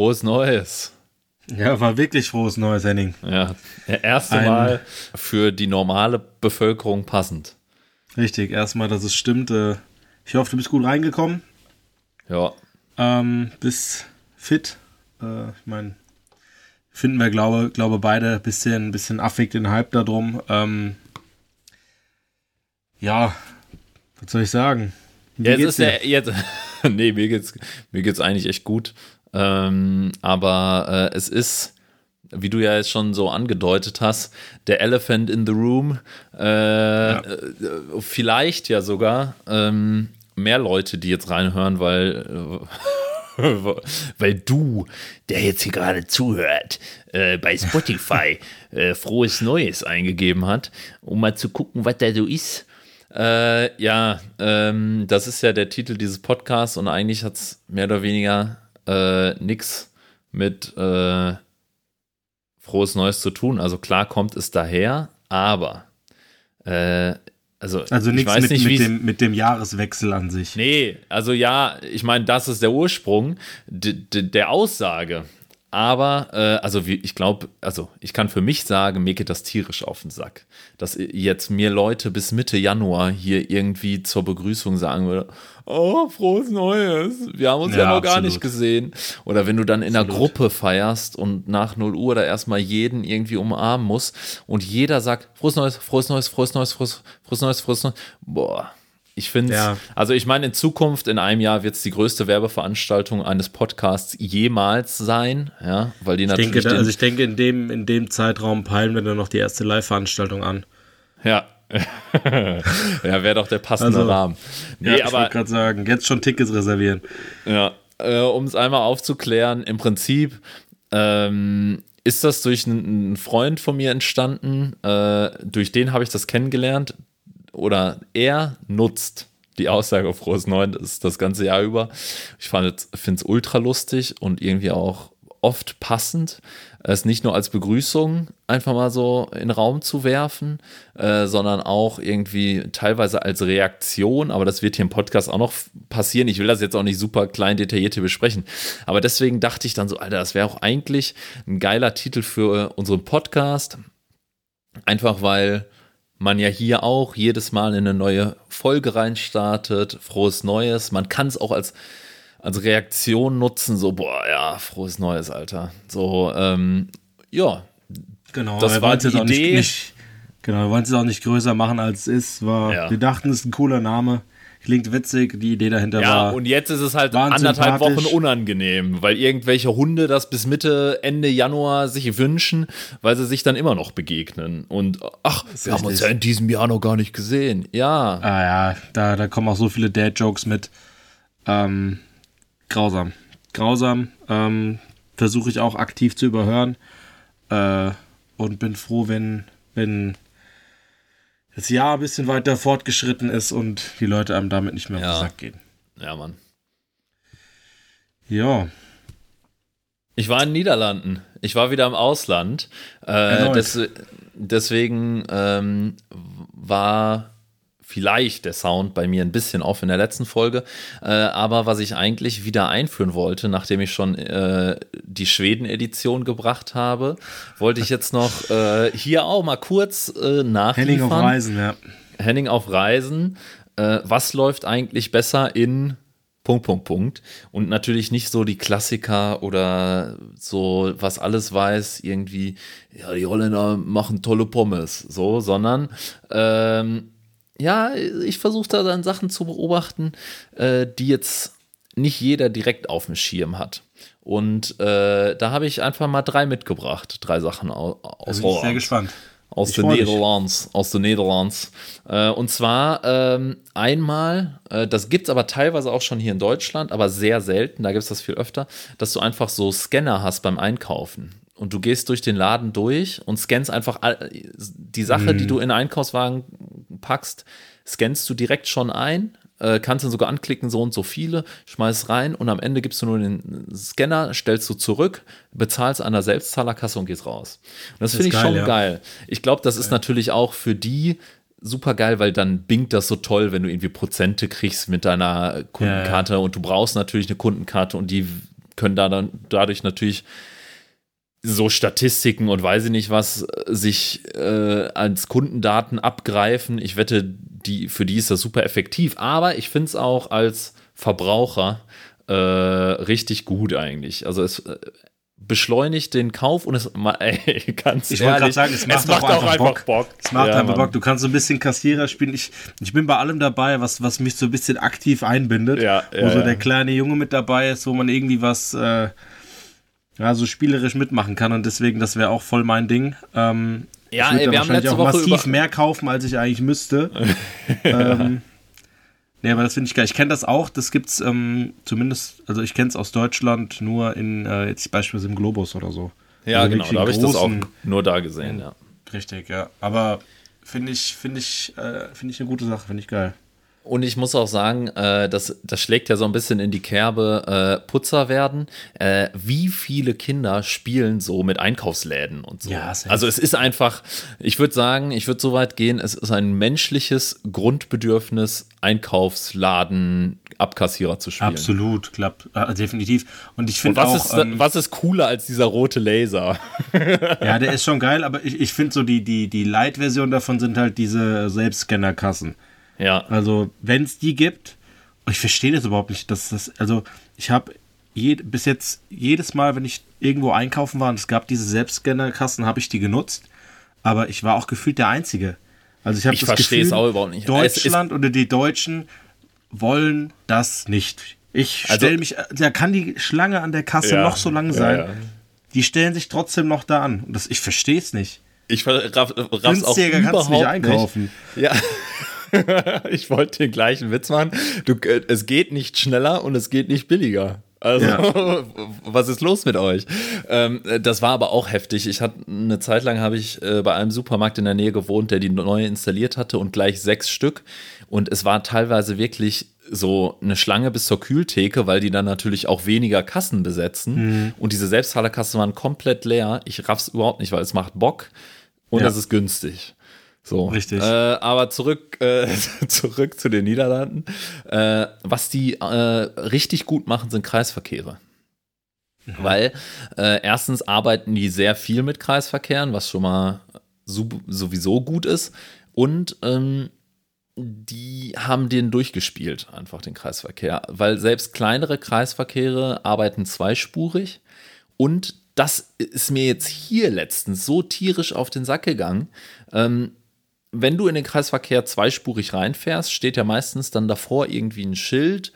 frohes Neues. Ja, war wirklich frohes Neues, Henning. Ja, erste Ein, Mal für die normale Bevölkerung passend. Richtig, erstmal, dass es stimmt. Äh, ich hoffe, du bist gut reingekommen. Ja. Ähm, bist fit. Äh, ich meine, finden wir, glaube, glaube beide ein bisschen, bisschen affig den Hype darum. Ähm, ja, was soll ich sagen? Wie jetzt ist der, jetzt, nee, mir geht's, mir geht's eigentlich echt gut. Ähm, aber äh, es ist, wie du ja jetzt schon so angedeutet hast, der Elephant in the Room. Äh, ja. äh, vielleicht ja sogar ähm, mehr Leute, die jetzt reinhören, weil. weil du, der jetzt hier gerade zuhört, äh, bei Spotify äh, frohes Neues eingegeben hat, um mal zu gucken, was da so ist. Äh, ja, ähm, das ist ja der Titel dieses Podcasts und eigentlich hat es mehr oder weniger äh, nichts mit äh, frohes Neues zu tun. Also klar kommt es daher, aber äh, also, also nichts mit, nicht, mit, dem, mit dem Jahreswechsel an sich. Nee, also ja, ich meine, das ist der Ursprung der Aussage. Aber, äh, also wie, ich glaube, also ich kann für mich sagen, mir geht das tierisch auf den Sack. Dass jetzt mir Leute bis Mitte Januar hier irgendwie zur Begrüßung sagen würde, oh, frohes Neues, wir haben uns ja, ja noch gar nicht gesehen. Oder wenn du dann in absolut. einer Gruppe feierst und nach 0 Uhr da erstmal jeden irgendwie umarmen musst und jeder sagt, frohes Neues, frohes Neues, frohes Neues, frohes, frohes Neues, frohes Neues. Boah, ich finde ja. also ich meine, in Zukunft, in einem Jahr wird es die größte Werbeveranstaltung eines Podcasts jemals sein, ja, weil die ich natürlich. Denke, also ich denke, in dem, in dem Zeitraum peilen wir dann noch die erste Live-Veranstaltung an. Ja. ja, wäre doch der passende also, Rahmen. Nee, ja, ich wollte gerade sagen, jetzt schon Tickets reservieren. Ja, äh, um es einmal aufzuklären, im Prinzip ähm, ist das durch einen Freund von mir entstanden. Äh, durch den habe ich das kennengelernt oder er nutzt die Aussage auf Frohes Neun das, das ganze Jahr über. Ich finde es ultra lustig und irgendwie auch oft passend, es nicht nur als Begrüßung einfach mal so in den Raum zu werfen, äh, sondern auch irgendwie teilweise als Reaktion, aber das wird hier im Podcast auch noch passieren. Ich will das jetzt auch nicht super klein detailliert hier besprechen, aber deswegen dachte ich dann so, Alter, das wäre auch eigentlich ein geiler Titel für unseren Podcast, einfach weil man ja hier auch jedes Mal in eine neue Folge reinstartet, frohes Neues. Man kann es auch als, als Reaktion nutzen, so, boah, ja, frohes Neues, Alter. So, ähm, ja. Genau, das war die Idee. Nicht, nicht, genau, wir wollen es auch nicht größer machen, als es ist. War, ja. Wir dachten, es ist ein cooler Name. Klingt witzig, die Idee dahinter ja, war. Ja, und jetzt ist es halt anderthalb Wochen unangenehm, weil irgendwelche Hunde das bis Mitte, Ende Januar sich wünschen, weil sie sich dann immer noch begegnen. Und ach, wir richtig. haben uns ja in diesem Jahr noch gar nicht gesehen. Ja. Ah ja, da, da kommen auch so viele Dad-Jokes mit. Ähm, grausam. Grausam. Ähm, Versuche ich auch aktiv zu überhören. Äh, und bin froh, wenn, wenn das Jahr ein bisschen weiter fortgeschritten ist und die Leute einem damit nicht mehr ja. auf den Sack gehen. Ja, Mann. Ja. Ich war in den Niederlanden. Ich war wieder im Ausland. Äh, des, deswegen ähm, war vielleicht der Sound bei mir ein bisschen off in der letzten Folge. Äh, aber was ich eigentlich wieder einführen wollte, nachdem ich schon äh, die Schweden-Edition gebracht habe, wollte ich jetzt noch äh, hier auch mal kurz äh, nachliefern. Henning auf Reisen, ja. Henning auf Reisen. Äh, was läuft eigentlich besser in Punkt, Punkt, Punkt. Und natürlich nicht so die Klassiker oder so, was alles weiß, irgendwie, ja, die Holländer machen tolle Pommes, so, sondern ähm, ja, ich versuche da dann Sachen zu beobachten, äh, die jetzt nicht jeder direkt auf dem Schirm hat. Und äh, da habe ich einfach mal drei mitgebracht, drei Sachen aus, aus Holland. sehr gespannt. Aus den Niederlands, aus den Niederlands. Äh, und zwar ähm, einmal, äh, das gibt es aber teilweise auch schon hier in Deutschland, aber sehr selten, da gibt es das viel öfter, dass du einfach so Scanner hast beim Einkaufen und du gehst durch den Laden durch und scannst einfach die Sache, mhm. die du in den Einkaufswagen packst, scannst du direkt schon ein, äh, kannst dann sogar anklicken, so und so viele, schmeißt rein und am Ende gibst du nur den Scanner, stellst du zurück, bezahlst an der Selbstzahlerkasse und gehst raus. Und das, das finde ich geil, schon ja. geil. Ich glaube, das geil. ist natürlich auch für die super geil, weil dann bingt das so toll, wenn du irgendwie Prozente kriegst mit deiner Kundenkarte ja, ja. und du brauchst natürlich eine Kundenkarte und die können da dann dadurch natürlich so Statistiken und weiß ich nicht was sich äh, als Kundendaten abgreifen. Ich wette, die, für die ist das super effektiv. Aber ich finde es auch als Verbraucher äh, richtig gut eigentlich. Also es äh, beschleunigt den Kauf und es ey, ganz ich wollte gerade sagen, es macht, es macht auch, auch, einfach Bock. Bock. Es macht ja, einfach Mann. Bock. Du kannst so ein bisschen Kassierer spielen. Ich, ich bin bei allem dabei, was, was mich so ein bisschen aktiv einbindet. Ja, wo ja, so der kleine Junge mit dabei ist, wo man irgendwie was ja, so spielerisch mitmachen kann und deswegen, das wäre auch voll mein Ding. Ähm, ja, ich haben letzte auch Woche massiv mehr kaufen, als ich eigentlich müsste. ähm, nee, aber das finde ich geil. Ich kenne das auch, das gibt's ähm, zumindest, also ich kenne es aus Deutschland nur in, äh, jetzt beispielsweise im Globus oder so. Ja, also genau, da habe ich das auch nur da gesehen, ja. Richtig, ja. Aber finde ich, finde ich, äh, finde ich eine gute Sache, finde ich geil. Und ich muss auch sagen, äh, das, das schlägt ja so ein bisschen in die Kerbe äh, Putzer werden. Äh, wie viele Kinder spielen so mit Einkaufsläden und so? Ja, also es ist einfach, ich würde sagen, ich würde so weit gehen, es ist ein menschliches Grundbedürfnis, Einkaufsladen, Abkassierer zu spielen. Absolut, klappt, äh, definitiv. Und ich finde auch. Ist, ähm, was ist cooler als dieser rote Laser? ja, der ist schon geil, aber ich, ich finde so die, die, die Light-Version davon sind halt diese Selbstscanner-Kassen. Ja. Also, wenn es die gibt, ich verstehe das überhaupt nicht, dass das, also ich habe bis jetzt jedes Mal, wenn ich irgendwo einkaufen war und es gab diese Selbstscannerkassen, habe ich die genutzt, aber ich war auch gefühlt der Einzige. Also ich habe das verstehe es auch überhaupt nicht. Deutschland oder die Deutschen wollen das nicht. Ich also, stelle mich, da kann die Schlange an der Kasse ja, noch so lang sein. Ja, ja. Die stellen sich trotzdem noch da an. Und das, ich verstehe es nicht. Ich raff, raff's auch überhaupt nicht einkaufen. Nicht. Ja. ich wollte den gleichen Witz machen. Du, äh, es geht nicht schneller und es geht nicht billiger. Also, ja. was ist los mit euch? Ähm, das war aber auch heftig. Ich hatte eine Zeit lang habe ich äh, bei einem Supermarkt in der Nähe gewohnt, der die neue installiert hatte und gleich sechs Stück. Und es war teilweise wirklich so eine Schlange bis zur Kühltheke, weil die dann natürlich auch weniger Kassen besetzen. Mhm. Und diese Selbstzahlerkassen waren komplett leer. Ich raff's überhaupt nicht, weil es macht Bock und es ist günstig. So. Richtig. Äh, aber zurück, äh, zurück zu den Niederlanden. Äh, was die äh, richtig gut machen, sind Kreisverkehre. Mhm. Weil äh, erstens arbeiten die sehr viel mit Kreisverkehren, was schon mal sowieso gut ist. Und ähm, die haben den durchgespielt, einfach den Kreisverkehr. Weil selbst kleinere Kreisverkehre arbeiten zweispurig. Und das ist mir jetzt hier letztens so tierisch auf den Sack gegangen. Ähm, wenn du in den Kreisverkehr zweispurig reinfährst, steht ja meistens dann davor irgendwie ein Schild.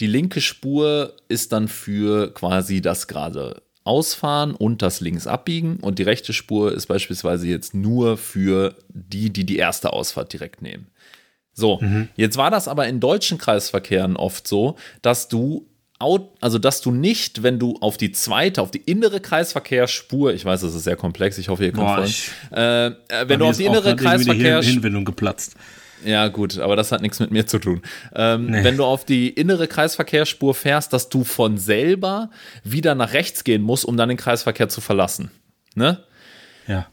Die linke Spur ist dann für quasi das gerade Ausfahren und das links abbiegen und die rechte Spur ist beispielsweise jetzt nur für die, die die erste Ausfahrt direkt nehmen. So, mhm. jetzt war das aber in deutschen Kreisverkehren oft so, dass du also dass du nicht, wenn du auf die zweite, auf die innere Kreisverkehrsspur, ich weiß, das ist sehr komplex, ich hoffe, ihr kommt voll, äh, äh, wenn du auf die innere Kreisverkehrsspur, Hinwendung geplatzt. Ja, gut, aber das hat nichts mit mir zu tun. Ähm, nee. Wenn du auf die innere Kreisverkehrsspur fährst, dass du von selber wieder nach rechts gehen musst, um dann den Kreisverkehr zu verlassen. Ne? Ja.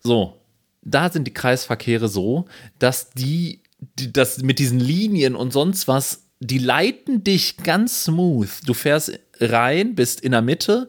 So, da sind die Kreisverkehre so, dass die, die das mit diesen Linien und sonst was die leiten dich ganz smooth. Du fährst rein, bist in der Mitte,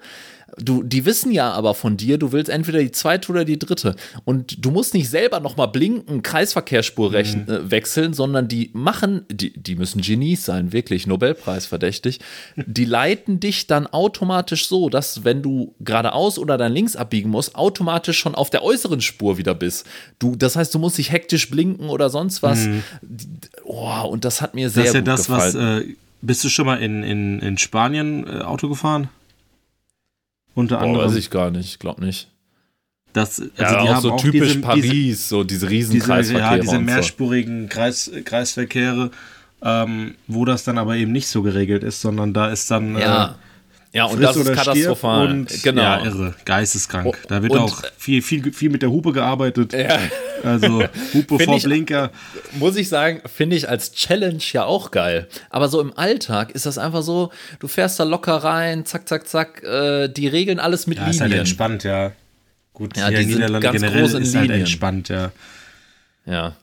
Du, die wissen ja aber von dir, du willst entweder die zweite oder die dritte. Und du musst nicht selber nochmal blinken, Kreisverkehrsspur mhm. äh, wechseln, sondern die machen, die, die müssen Genies sein, wirklich, Nobelpreis verdächtig. Die leiten dich dann automatisch so, dass wenn du geradeaus oder dann links abbiegen musst, automatisch schon auf der äußeren Spur wieder bist. Du, das heißt, du musst nicht hektisch blinken oder sonst was. Mhm. Oh, und das hat mir sehr das ist ja gut das, gefallen. Was, äh, bist du schon mal in, in, in Spanien äh, Auto gefahren? Unter anderem. Boah, weiß ich gar nicht, ich glaube nicht. Das, also ja, die auch haben so auch typisch diese, Paris, diese, so diese riesen diese, Kreisverkehre. Ja, diese mehrspurigen so. Kreis, Kreisverkehre, ähm, wo das dann aber eben nicht so geregelt ist, sondern da ist dann. Ja. Äh, ja, und das ist katastrophal. Und, genau. Ja, irre, geisteskrank. Oh, da wird und, auch viel, viel, viel mit der Hupe gearbeitet. Ja. Also Hupe vor ich, Blinker. Muss ich sagen, finde ich als Challenge ja auch geil. Aber so im Alltag ist das einfach so, du fährst da locker rein, zack, zack, zack, äh, die regeln alles mit ja, Linien. ist halt entspannt, ja. Gut, ja, die sind ganz generell groß in ist halt Linien. halt entspannt, ja. Ja.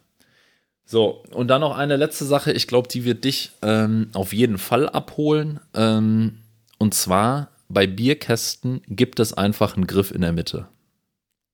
So, und dann noch eine letzte Sache, ich glaube, die wird dich ähm, auf jeden Fall abholen. Ähm, Und zwar bei Bierkästen gibt es einfach einen Griff in der Mitte.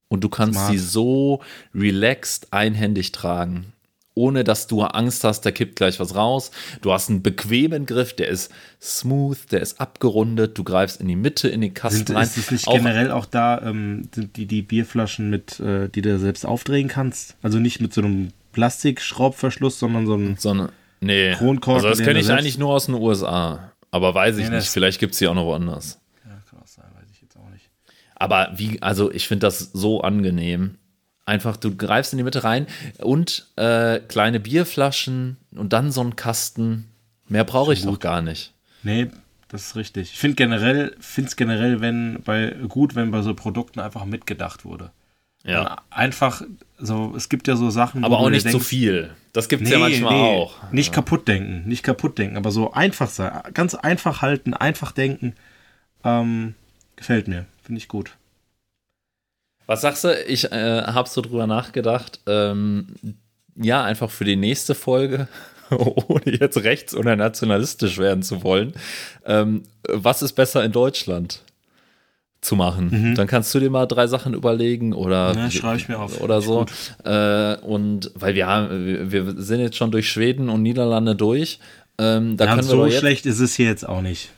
Und du kannst Smart. sie so relaxed einhändig tragen, ohne dass du Angst hast, da kippt gleich was raus. Du hast einen bequemen Griff, der ist smooth, der ist abgerundet, du greifst in die Mitte in den Kasten Sind, rein. ist es nicht Auch- generell auch da, ähm, sind die, die Bierflaschen mit, äh, die du selbst aufdrehen kannst? Also nicht mit so einem Plastikschraubverschluss, sondern so ein. so eine, nee. Kronkorken, also das kenne ich selbst- eigentlich nur aus den USA. Aber weiß ich nicht. Vielleicht gibt es sie auch noch woanders. Ja, kann auch sein, weiß ich jetzt auch nicht. Aber wie, also ich finde das so angenehm. Einfach, du greifst in die Mitte rein und äh, kleine Bierflaschen und dann so ein Kasten. Mehr brauche ich doch gar nicht. Nee, das ist richtig. Ich finde generell, finde es generell, wenn bei gut, wenn bei so Produkten einfach mitgedacht wurde. Ja. Und einfach, so, es gibt ja so Sachen, Aber auch nicht zu denkst, viel. Das gibt es ja manchmal auch. Nicht kaputt denken, nicht kaputt denken, aber so einfach sein, ganz einfach halten, einfach denken, ähm, gefällt mir, finde ich gut. Was sagst du? Ich äh, habe so drüber nachgedacht. Ähm, ja, einfach für die nächste Folge, ohne jetzt rechts- oder nationalistisch werden zu wollen. Ähm, was ist besser in Deutschland zu machen? Dann kannst du dir mal drei Sachen überlegen oder, Mhm. Ja, schreibe ich mir auf. oder so. Äh, und weil wir haben, wir- sind jetzt schon durch Schweden und Niederlande durch. Ähm, da Ja, können wir so schlecht ist es hier jetzt auch nicht.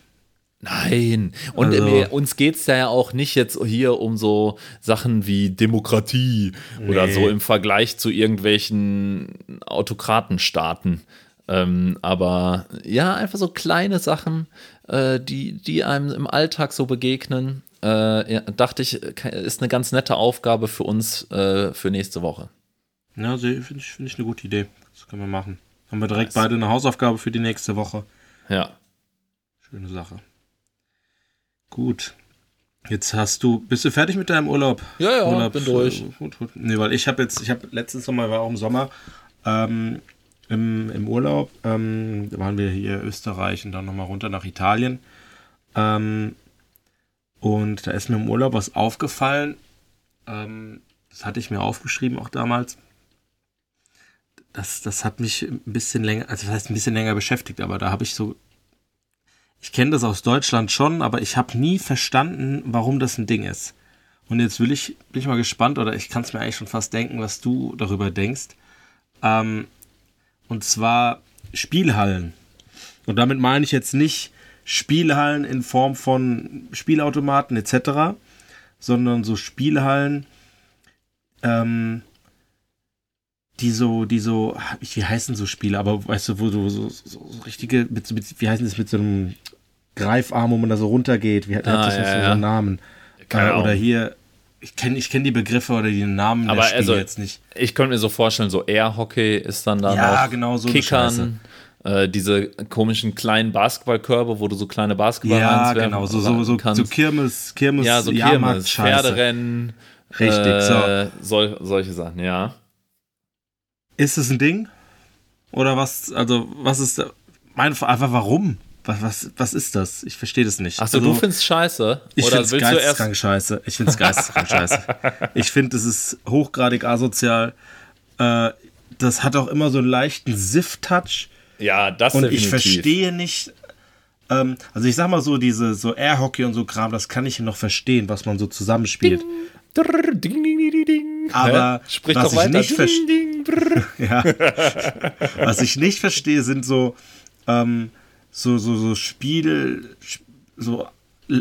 Nein. Und Also- wir, uns geht es ja auch nicht jetzt hier um so Sachen wie Demokratie oder Nee. so im Vergleich zu irgendwelchen Autokratenstaaten. Ähm, aber ja, einfach so kleine Sachen, äh, die, die einem im Alltag so begegnen, äh, dachte ich, ist eine ganz nette Aufgabe für uns äh, für nächste Woche. Ja, finde ich, finde ich eine gute Idee. Das können wir machen. Haben wir direkt beide eine Hausaufgabe für die nächste Woche. Ja. Schöne Sache. Gut. Jetzt hast du, bist du fertig mit deinem Urlaub? Ja, ja, Urlaub, bin durch. Gut, gut. Nee, weil ich habe jetzt, ich habe letzten Sommer, war auch im Sommer, ähm, im, im Urlaub, ähm, da waren wir hier Österreich und dann nochmal runter nach Italien. Ähm, und da ist mir im Urlaub was aufgefallen. Ähm, das hatte ich mir aufgeschrieben auch damals. Das, das hat mich ein bisschen länger, also das heißt ein bisschen länger beschäftigt, aber da habe ich so ich kenne das aus Deutschland schon, aber ich habe nie verstanden, warum das ein Ding ist. Und jetzt will ich, bin ich mal gespannt, oder ich kann es mir eigentlich schon fast denken, was du darüber denkst. Ähm, und zwar Spielhallen. Und damit meine ich jetzt nicht Spielhallen in Form von Spielautomaten etc., sondern so Spielhallen, ähm, die so, die so, wie heißen so Spiele, aber weißt du, wo du so, so, so richtige, mit, mit, wie heißen das mit so einem Greifarm, wo man da so runtergeht, wie hat, Ah, hat das ja, noch so ja. einen Namen? Keine Äh, oder Ahnung. hier, ich kenne ich kenn die Begriffe oder die Namen Aber der Spiele also, jetzt nicht. Ich könnte mir so vorstellen, so Air-Hockey ist dann da Ja, noch. genau, so Kickern. Äh, diese komischen kleinen Basketballkörbe, wo du so kleine Basketball Ja, genau, so, so, so, kannst. so Kirmes, Kirmes, ja, so Kirmes. Pferderennen. Richtig, äh, sol solche Sachen, ja. Ist es ein Ding? Oder was, also, was ist mein, einfach warum? Was, was, was ist das? Ich verstehe das nicht. Achso, also, du findest scheiße? Ich finde es geisteskrank scheiße. Ich finde es geisteskrank scheiße. Ich finde, es ist hochgradig asozial. Äh, das hat auch immer so einen leichten Siff-Touch. Ja, das Und definitiv. ich verstehe nicht. Ähm, also ich sag mal so, diese so Airhockey und so Kram, das kann ich noch verstehen, was man so zusammenspielt. Drrr, ding, ding, ding, ding, ding. Aber? Sprich was doch ich weiter. nicht ding, brrr. Ja. Was ich nicht verstehe, sind so, ähm, so, so, so Spiel, so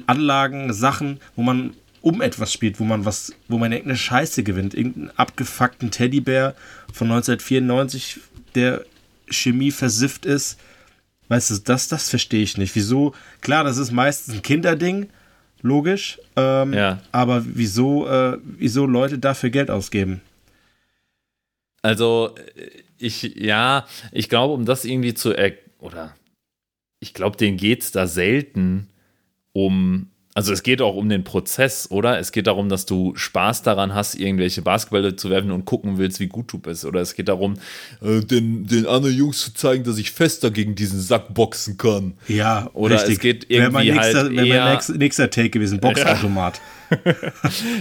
Anlagen, Sachen, wo man um etwas spielt, wo man was, wo man irgendeine Scheiße gewinnt, irgendeinen abgefuckten Teddybär von 1994, der Chemie versifft ist. Weißt du, das, das verstehe ich nicht. Wieso? Klar, das ist meistens ein Kinderding, logisch. Ähm, Ja. Aber wieso, äh, wieso Leute dafür Geld ausgeben? Also, äh, ich, ja, ich glaube, um das irgendwie zu er oder ich glaube, denen geht es da selten um, also es geht auch um den Prozess, oder? Es geht darum, dass du Spaß daran hast, irgendwelche Basketballe zu werfen und gucken willst, wie gut du bist. Oder es geht darum, äh, den, den anderen Jungs zu zeigen, dass ich fester gegen diesen Sack boxen kann. Ja, Oder richtig. es geht irgendwie nächster, halt wäre eher- mein nächster, nächster Take gewesen, Boxautomat.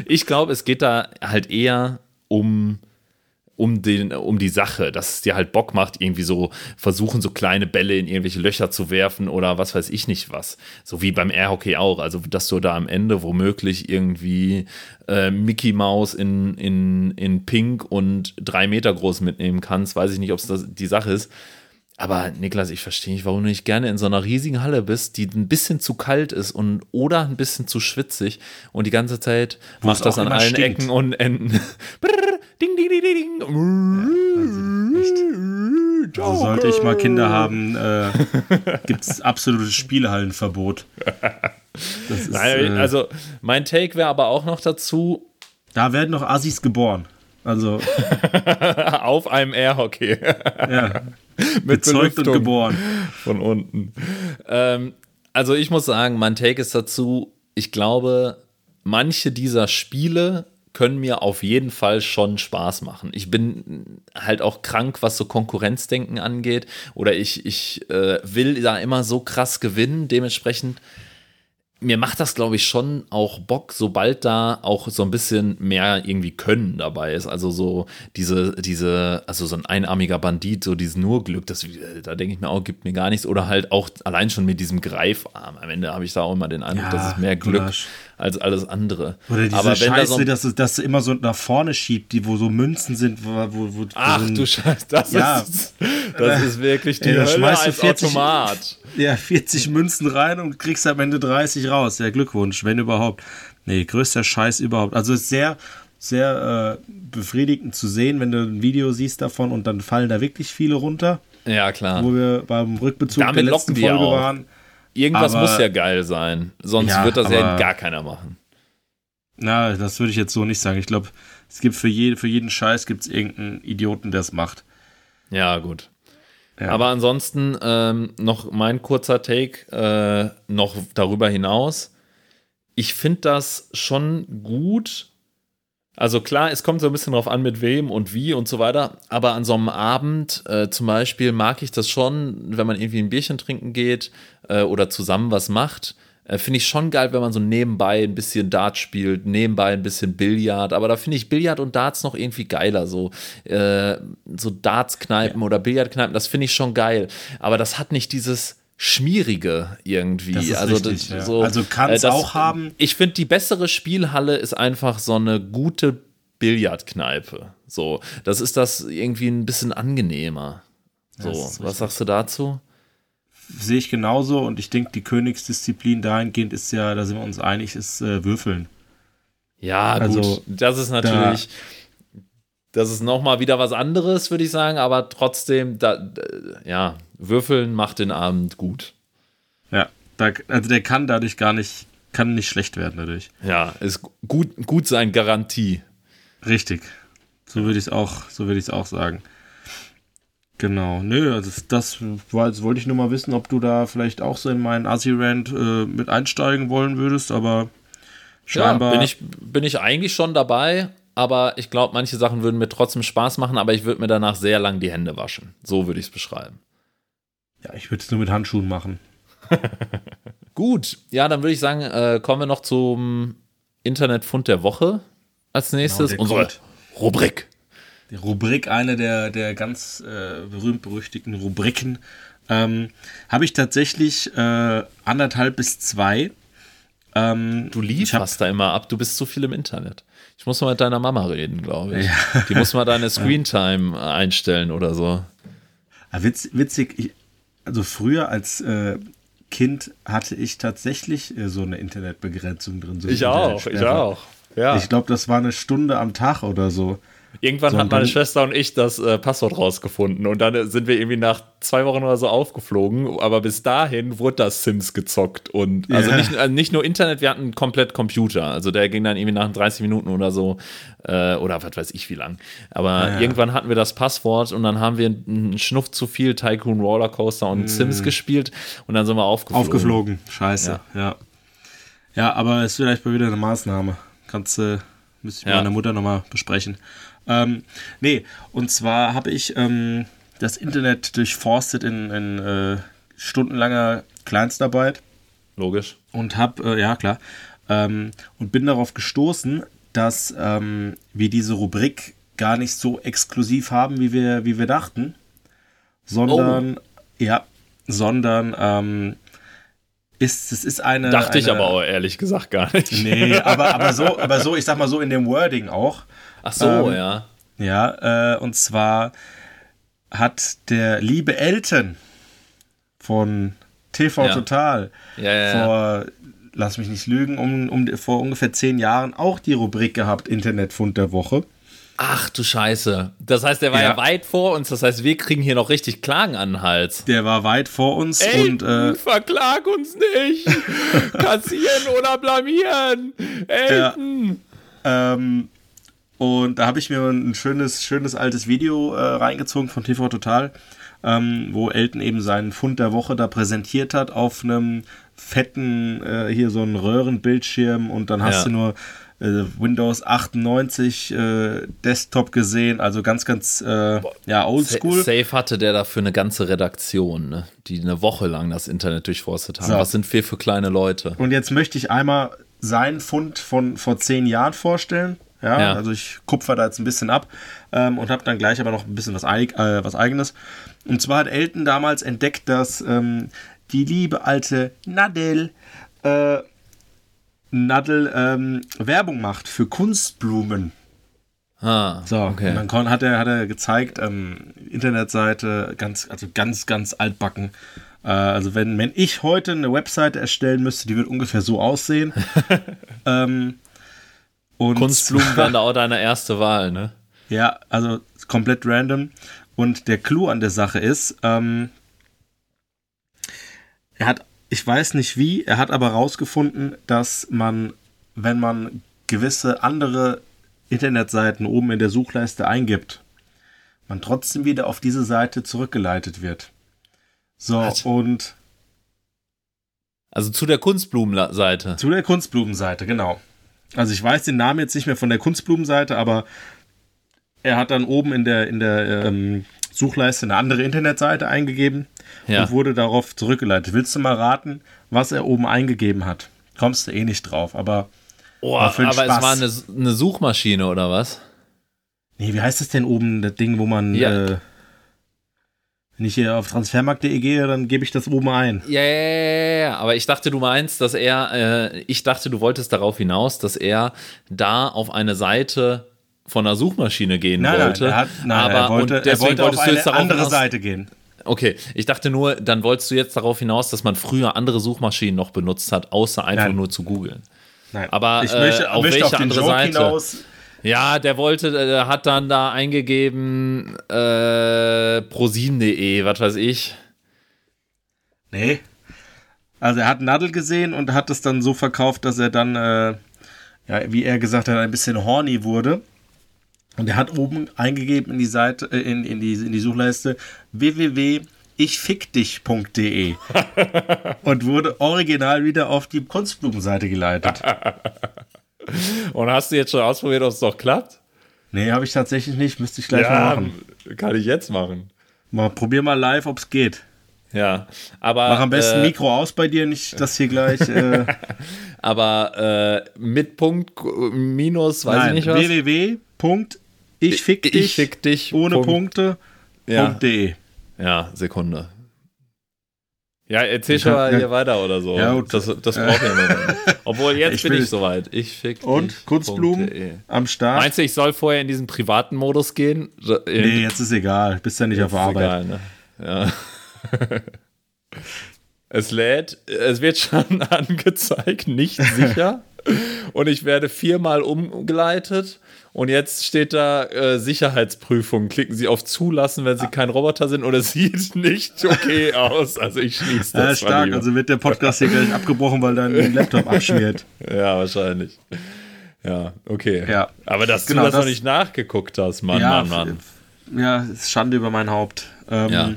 Ich glaube, es geht da halt eher um, um, den, um die Sache, dass es dir halt Bock macht, irgendwie so versuchen, so kleine Bälle in irgendwelche Löcher zu werfen oder was weiß ich nicht was. So wie beim Airhockey auch. Also, dass du da am Ende womöglich irgendwie äh, Mickey Mouse in, in, in Pink und drei Meter groß mitnehmen kannst. Weiß ich nicht, ob es die Sache ist. Aber Niklas, ich verstehe nicht, warum du nicht gerne in so einer riesigen Halle bist, die ein bisschen zu kalt ist und oder ein bisschen zu schwitzig und die ganze Zeit Wo macht das an allen stinkt. Ecken und Enden. ding, ding, ding, ding. Ja, also sollte ich mal Kinder haben, äh, gibt es absolutes Spielhallenverbot. Ist, Nein, äh, also mein Take wäre aber auch noch dazu. Da werden noch Assis geboren. Also auf einem Airhockey. ja. Mit Bezeugt und geboren. Von unten. Ähm, also ich muss sagen, mein Take ist dazu, ich glaube, manche dieser Spiele können mir auf jeden Fall schon Spaß machen. Ich bin halt auch krank, was so Konkurrenzdenken angeht. Oder ich, ich äh, will da immer so krass gewinnen. Dementsprechend mir macht das, glaube ich, schon auch Bock, sobald da auch so ein bisschen mehr irgendwie Können dabei ist. Also so diese, diese, also so ein einarmiger Bandit, so dieses Nurglück, das, da denke ich mir auch, gibt mir gar nichts. Oder halt auch allein schon mit diesem Greifarm. Am Ende habe ich da auch immer den Eindruck, ja, dass es mehr Glück Gulasch. Als alles andere. Oder diese Aber Scheiße, da so dass, es, dass immer so nach vorne schiebt, die, wo so Münzen sind, wo, wo, wo Ach so du Scheiße, das, ja. ist, das ist wirklich die Ey, Hölle als 40, Automat ja, 40 Münzen rein und kriegst am Ende 30 raus. Ja, Glückwunsch, wenn überhaupt. Nee, größter Scheiß überhaupt. Also ist sehr, sehr äh, befriedigend zu sehen, wenn du ein Video siehst davon und dann fallen da wirklich viele runter. Ja, klar. Wo wir beim Rückbezug Damit der letzten Folge auch. waren. Irgendwas aber, muss ja geil sein, sonst ja, wird das aber, ja gar keiner machen. Na, das würde ich jetzt so nicht sagen. Ich glaube, es gibt für, je, für jeden Scheiß gibt es irgendeinen Idioten, der es macht. Ja, gut. Aber ansonsten ähm, noch mein kurzer Take äh, noch darüber hinaus. Ich finde das schon gut. Also klar, es kommt so ein bisschen drauf an, mit wem und wie und so weiter. Aber an so einem Abend äh, zum Beispiel mag ich das schon, wenn man irgendwie ein Bierchen trinken geht äh, oder zusammen was macht äh, finde ich schon geil, wenn man so nebenbei ein bisschen Dart spielt, nebenbei ein bisschen Billard. Aber da finde ich Billard und Darts noch irgendwie geiler. So, äh, so Darts-Kneipen ja. oder Billardkneipen, das finde ich schon geil. Aber das hat nicht dieses schmierige irgendwie. also, richtig, das, ja. so, also kann es äh, auch haben. Ich finde, die bessere Spielhalle ist einfach so eine gute Billardkneipe. So, das ist das irgendwie ein bisschen angenehmer. So, was sagst du dazu? Sehe ich genauso und ich denke, die Königsdisziplin dahingehend ist ja, da sind wir uns einig, ist äh, Würfeln. Ja, also, gut. Das ist natürlich, da, das ist nochmal wieder was anderes, würde ich sagen, aber trotzdem, da, ja, Würfeln macht den Abend gut. Ja, da, also der kann dadurch gar nicht, kann nicht schlecht werden dadurch. Ja, ist gut, gut sein Garantie. Richtig. So würde ich es auch, so würde ich es auch sagen. Genau, nö, also das war, jetzt wollte ich nur mal wissen, ob du da vielleicht auch so in meinen Assi-Rand äh, mit einsteigen wollen würdest, aber scheinbar. Ja, bin ich, bin ich eigentlich schon dabei, aber ich glaube, manche Sachen würden mir trotzdem Spaß machen, aber ich würde mir danach sehr lang die Hände waschen. So würde ich es beschreiben. Ja, ich würde es nur mit Handschuhen machen. Gut, ja, dann würde ich sagen, äh, kommen wir noch zum Internetfund der Woche als genau, nächstes. Genau, Unsere Rubrik die Rubrik, eine der, der ganz äh, berühmt-berüchtigten Rubriken, ähm, habe ich tatsächlich äh, anderthalb bis zwei. Ähm, du lieferst da immer ab, du bist zu viel im Internet. Ich muss mal mit deiner Mama reden, glaube ich. Ja. Die muss mal deine Screentime einstellen oder so. Ah, witz, witzig, ich, also früher als äh, Kind hatte ich tatsächlich äh, so eine Internetbegrenzung drin. So ich auch, ich auch. Ja. Ich glaube, das war eine Stunde am Tag oder so. Irgendwann so, hat meine Schwester und ich das äh, Passwort rausgefunden und dann sind wir irgendwie nach zwei Wochen oder so aufgeflogen. Aber bis dahin wurde das Sims gezockt und yeah. also nicht, also nicht nur Internet, wir hatten komplett Computer. Also der ging dann irgendwie nach 30 Minuten oder so äh, oder was weiß ich wie lang. Aber ja, ja. irgendwann hatten wir das Passwort und dann haben wir einen Schnuff zu viel Tycoon Rollercoaster und mm. Sims gespielt und dann sind wir aufgeflogen. Aufgeflogen, scheiße, ja. Ja, ja aber ist vielleicht mal wieder eine Maßnahme. Kannst du, äh, müsste ich mit meiner Mutter nochmal besprechen. Ähm, nee, und zwar habe ich ähm, das Internet durchforstet in, in äh, stundenlanger Kleinstarbeit. Logisch. Und habe, äh, ja klar, ähm, und bin darauf gestoßen, dass ähm, wir diese Rubrik gar nicht so exklusiv haben, wie wir, wie wir dachten. Sondern, oh. ja, sondern ähm, ist, es ist eine. Dachte eine, ich aber auch ehrlich gesagt gar nicht. Nee, aber, aber so, aber so, ich sag mal so in dem Wording auch. Ach so, ähm, ja. Ja, äh, und zwar hat der liebe Elton von TV ja. Total ja, ja, vor, lass mich nicht lügen, um, um, vor ungefähr zehn Jahren auch die Rubrik gehabt, Internetfund der Woche. Ach du Scheiße. Das heißt, der war ja. weit vor uns. Das heißt, wir kriegen hier noch richtig Klagen an den Hals. Der war weit vor uns Ey, und äh, verklag uns nicht. Kassieren oder blamieren. Elton. Ähm, und da habe ich mir ein schönes, schönes altes Video äh, reingezogen von TV Total, ähm, wo Elton eben seinen Fund der Woche da präsentiert hat auf einem fetten, äh, hier so einen Röhrenbildschirm und dann hast ja. du nur äh, Windows 98 äh, Desktop gesehen, also ganz, ganz äh, ja, oldschool. Safe hatte der dafür eine ganze Redaktion, ne? die eine Woche lang das Internet durchforstet haben. So. Was sind wir für kleine Leute? Und jetzt möchte ich einmal seinen Fund von vor zehn Jahren vorstellen. Ja, ja. also ich kupfer da jetzt ein bisschen ab ähm, und habe dann gleich aber noch ein bisschen was, eig äh, was eigenes. Und zwar hat Elton damals entdeckt, dass ähm, die liebe alte Nadel äh, Nadel ähm, Werbung macht für Kunstblumen. Ah, so, okay. Und dann hat er, hat er gezeigt, ähm, Internetseite, ganz, also ganz, ganz altbacken. Äh, also wenn, wenn ich heute eine Webseite erstellen müsste, die würde ungefähr so aussehen. ähm, und Kunstblumen wären da auch deine erste Wahl, ne? Ja, also komplett random. Und der Clou an der Sache ist, ähm, er hat ich weiß nicht wie, er hat aber herausgefunden, dass man, wenn man gewisse andere Internetseiten oben in der Suchleiste eingibt, man trotzdem wieder auf diese Seite zurückgeleitet wird. So, Was? und. Also zu der Kunstblumenseite. Zu der Kunstblumenseite, genau. Also ich weiß den Namen jetzt nicht mehr von der Kunstblumenseite, aber er hat dann oben in der, in der ähm, Suchleiste eine andere Internetseite eingegeben ja. und wurde darauf zurückgeleitet. Willst du mal raten, was er oben eingegeben hat? Kommst du eh nicht drauf, aber. Oh, aber Spaß. es war eine, eine, Suchmaschine oder was? Nee, wie heißt das denn oben, das Ding, wo man. Ja. Äh, wenn ich hier auf transfermarkt.de gehe, dann gebe ich das oben ein. Ja, ja, ja, ja, aber ich dachte, du meinst, dass er, äh, ich dachte, du wolltest darauf hinaus, dass er da auf eine Seite von einer Suchmaschine gehen nein, wollte. Nein, er, hat, nein, aber, er wollte, er wollte auf eine andere hinaus, Seite gehen. Okay, ich dachte nur, dann wolltest du jetzt darauf hinaus, dass man früher andere Suchmaschinen noch benutzt hat, außer einfach nein. nur zu googeln. Nein, aber ich möchte, äh, auf möchte welche auf andere Joke Seite? Hinaus. Ja, der wollte, der hat dann da eingegeben äh, prosim.de, was weiß ich. Nee. Also er hat Nadel gesehen und hat es dann so verkauft, dass er dann, äh, ja, wie er gesagt hat, ein bisschen horny wurde. Und er hat oben eingegeben in die Seite, äh, in, in, die, in die Suchleiste www.ichfickdich.de und wurde original wieder auf die Kunstblumenseite geleitet. und hast du jetzt schon ausprobiert, ob es doch klappt? Nee, habe ich tatsächlich nicht. Müsste ich gleich ja, mal machen. Kann ich jetzt machen. Mal, probier mal live, ob es geht. Ja, aber. Mach am besten äh, Mikro aus bei dir, nicht, dass hier gleich. Äh, aber äh, mit Punkt, Minus, weiß Nein, ich nicht was. www ich fick dich, ich fick dich ohne Punkt. Punkte. Ja. .de. Ja, Sekunde. Ja, erzähl schon mal hier weiter oder so. Ja, das, das braucht ja noch. Obwohl, jetzt ich bin ich soweit. Ich fick Und Kunstblumen am Start. Meinst du, ich soll vorher in diesen privaten Modus gehen? Nee, jetzt ist egal. Bist ja nicht jetzt auf Arbeit. Egal, ne? Ja. es lädt, es wird schon angezeigt, nicht sicher. Und ich werde viermal umgeleitet und jetzt steht da äh, Sicherheitsprüfung. Klicken Sie auf Zulassen, wenn Sie ah. kein Roboter sind oder sieht nicht okay aus. Also ich schließe das. Ja, stark. Also wird der Podcast hier gleich abgebrochen, weil dein Laptop abschmiert. Ja, wahrscheinlich. Ja, okay. Ja. Aber dass genau, du das, das, noch nicht nachgeguckt hast, Mann, ja, Mann, Mann. Ja, ist Schande über mein Haupt. Ähm, ja.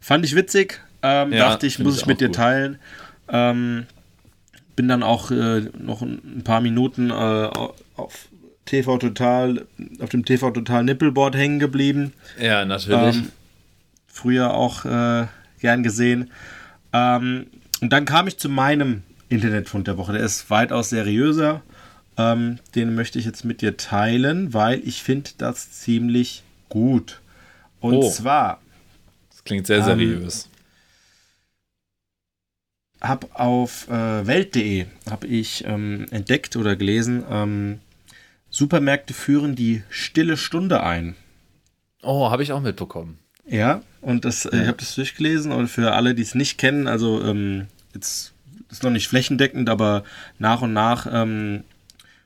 Fand ich witzig. Ähm, ja, dachte ich, muss ich, mit dir teilen. Ähm, bin dann auch äh, noch ein paar Minuten äh, auf TV Total, auf dem TV Total Nippelboard hängen geblieben. Ja, natürlich. Ähm, früher auch äh, gern gesehen. Ähm, und dann kam ich zu meinem Internetfund der Woche. Der ist weitaus seriöser. Ähm, den möchte ich jetzt mit dir teilen, weil ich finde das ziemlich gut. Und Oh. zwar Das klingt sehr Ähm, seriös. habe auf äh, Welt.de habe ich ähm, entdeckt oder gelesen, ähm, Supermärkte führen die stille Stunde ein. oh, habe ich auch mitbekommen. Ja, und das, äh, ich habe das durchgelesen und für alle, die es nicht kennen, also ähm, jetzt ist noch nicht flächendeckend, aber nach und nach ähm,